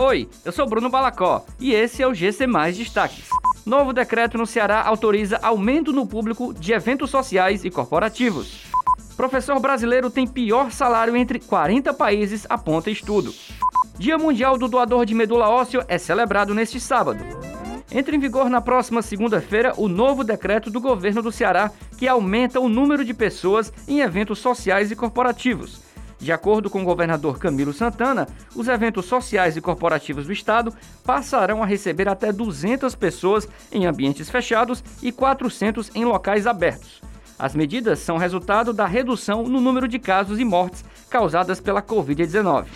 Oi, eu sou Bruno Balacó e esse é o GC Mais Destaques. Novo decreto no Ceará autoriza aumento no público de eventos sociais e corporativos. Professor brasileiro tem pior salário entre 40 países, aponta estudo. Dia Mundial do Doador de Medula Óssea é celebrado neste sábado. Entra em vigor na próxima segunda-feira o novo decreto do governo do Ceará que aumenta o número de pessoas em eventos sociais e corporativos. De acordo com o governador Camilo Santana, os eventos sociais e corporativos do estado passarão a receber até 200 pessoas em ambientes fechados e 400 em locais abertos. As medidas são resultado da redução no número de casos e mortes causadas pela Covid-19.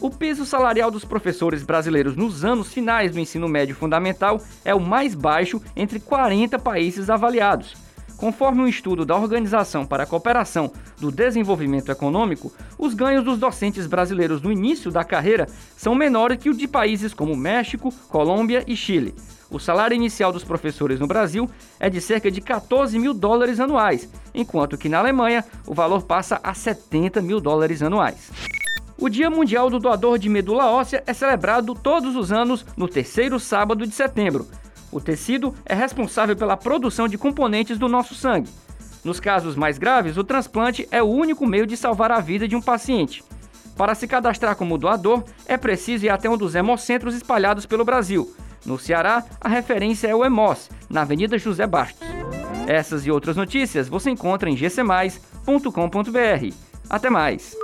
O piso salarial dos professores brasileiros nos anos finais do ensino médio fundamental é o mais baixo entre 40 países avaliados. Conforme um estudo da Organização para a Cooperação do Desenvolvimento Econômico, os ganhos dos docentes brasileiros no início da carreira são menores que o de países como México, Colômbia e Chile. O salário inicial dos professores no Brasil é de cerca de 14 mil dólares anuais, enquanto que na Alemanha o valor passa a 70 mil dólares anuais. O Dia Mundial do Doador de Medula Óssea é celebrado todos os anos no terceiro sábado de setembro. O tecido é responsável pela produção de componentes do nosso sangue. Nos casos mais graves, o transplante é o único meio de salvar a vida de um paciente. Para se cadastrar como doador, é preciso ir até um dos hemocentros espalhados pelo Brasil. No Ceará, a referência é o Hemos, na Avenida José Bastos. Essas e outras notícias você encontra em gcmais.com.br. Até mais!